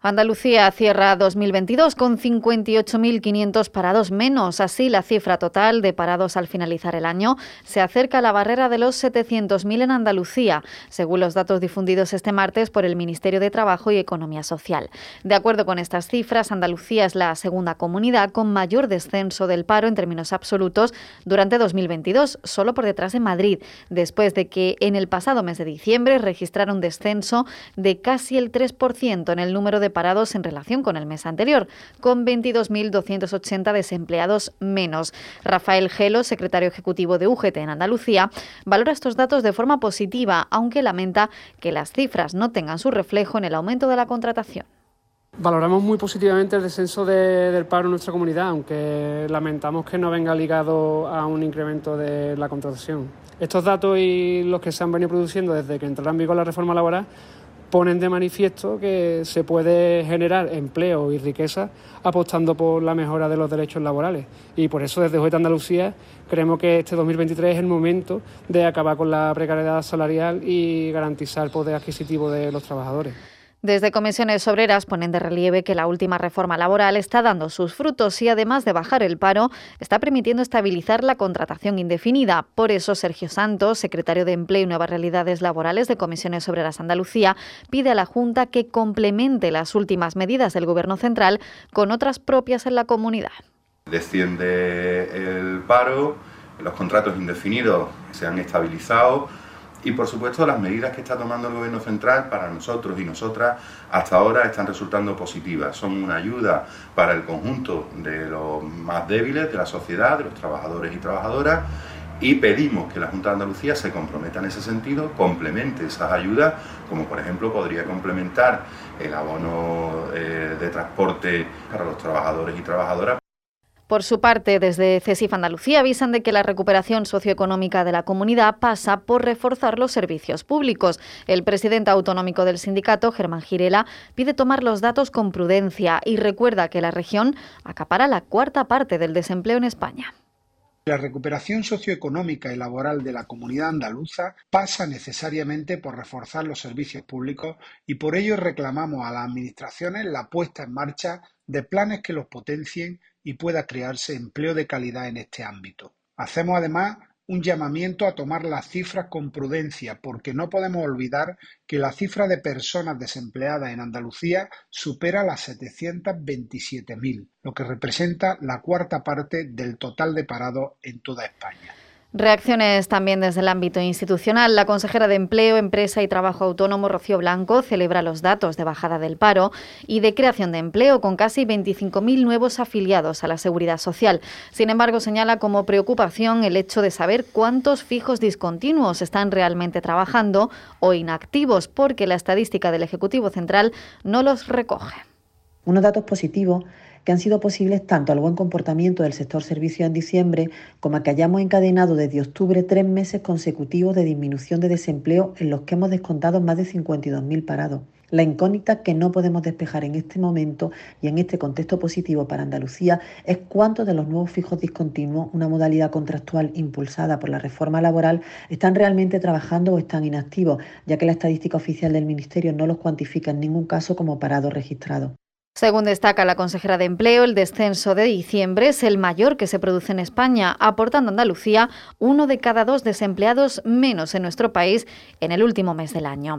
Andalucía cierra 2022 con 58.500 parados menos. Así, la cifra total de parados al finalizar el año se acerca a la barrera de los 700.000 en Andalucía, según los datos difundidos este martes por el Ministerio de Trabajo y Economía Social. De acuerdo con estas cifras, Andalucía es la segunda comunidad con mayor descenso del paro en términos absolutos durante 2022, solo por detrás de Madrid, después de que en el pasado mes de diciembre registrara un descenso de casi el 3% en el número de parados en relación con el mes anterior, con 22.280 desempleados menos. Rafael Gelo, secretario ejecutivo de UGT en Andalucía, valora estos datos de forma positiva, aunque lamenta que las cifras no tengan su reflejo en el aumento de la contratación. Valoramos muy positivamente el descenso del paro en nuestra comunidad, aunque lamentamos que no venga ligado a un incremento de la contratación. Estos datos y los que se han venido produciendo desde que entró en vigor la reforma laboral ponen de manifiesto que se puede generar empleo y riqueza apostando por la mejora de los derechos laborales. Y por eso desde Juez Andalucía creemos que este 2023 es el momento de acabar con la precariedad salarial y garantizar el poder adquisitivo de los trabajadores. Desde comisiones obreras ponen de relieve que la última reforma laboral está dando sus frutos y además de bajar el paro, está permitiendo estabilizar la contratación indefinida. Por eso Sergio Santos, secretario de Empleo y Nuevas Realidades Laborales de Comisiones Obreras Andalucía, pide a la Junta que complemente las últimas medidas del Gobierno central con otras propias en la comunidad. Desciende el paro, los contratos indefinidos se han estabilizado y por supuesto las medidas que está tomando el Gobierno Central para nosotros y nosotras hasta ahora están resultando positivas. Son una ayuda para el conjunto de los más débiles de la sociedad, de los trabajadores y trabajadoras y pedimos que la Junta de Andalucía se comprometa en ese sentido, complemente esas ayudas, como por ejemplo podría complementar el abono eh, de transporte para los trabajadores y trabajadoras. Por su parte, desde CESIF Andalucía avisan de que la recuperación socioeconómica de la comunidad pasa por reforzar los servicios públicos. El presidente autonómico del sindicato, Germán Girela, pide tomar los datos con prudencia y recuerda que la región acapara la cuarta parte del desempleo en España. La recuperación socioeconómica y laboral de la comunidad andaluza pasa necesariamente por reforzar los servicios públicos y por ello reclamamos a las administraciones la puesta en marcha de planes que los potencien y pueda crearse empleo de calidad en este ámbito. Hacemos además un llamamiento a tomar las cifras con prudencia, porque no podemos olvidar que la cifra de personas desempleadas en Andalucía supera las 727.000, lo que representa la cuarta parte del total de parados en toda España. Reacciones también desde el ámbito institucional. La consejera de Empleo, Empresa y Trabajo Autónomo, Rocío Blanco, celebra los datos de bajada del paro y de creación de empleo con casi 25.000 nuevos afiliados a la seguridad social. Sin embargo, señala como preocupación el hecho de saber cuántos fijos discontinuos están realmente trabajando o inactivos, porque la estadística del Ejecutivo Central no los recoge. Unos datos positivos que han sido posibles tanto al buen comportamiento del sector servicio en diciembre como a que hayamos encadenado desde octubre tres meses consecutivos de disminución de desempleo en los que hemos descontado más de 52.000 parados. La incógnita que no podemos despejar en este momento y en este contexto positivo para Andalucía es cuántos de los nuevos fijos discontinuos, una modalidad contractual impulsada por la reforma laboral, están realmente trabajando o están inactivos, ya que la estadística oficial del Ministerio no los cuantifica en ningún caso como parados registrados. Según destaca la consejera de Empleo, el descenso de diciembre es el mayor que se produce en España, aportando a Andalucía uno de cada dos desempleados menos en nuestro país en el último mes del año.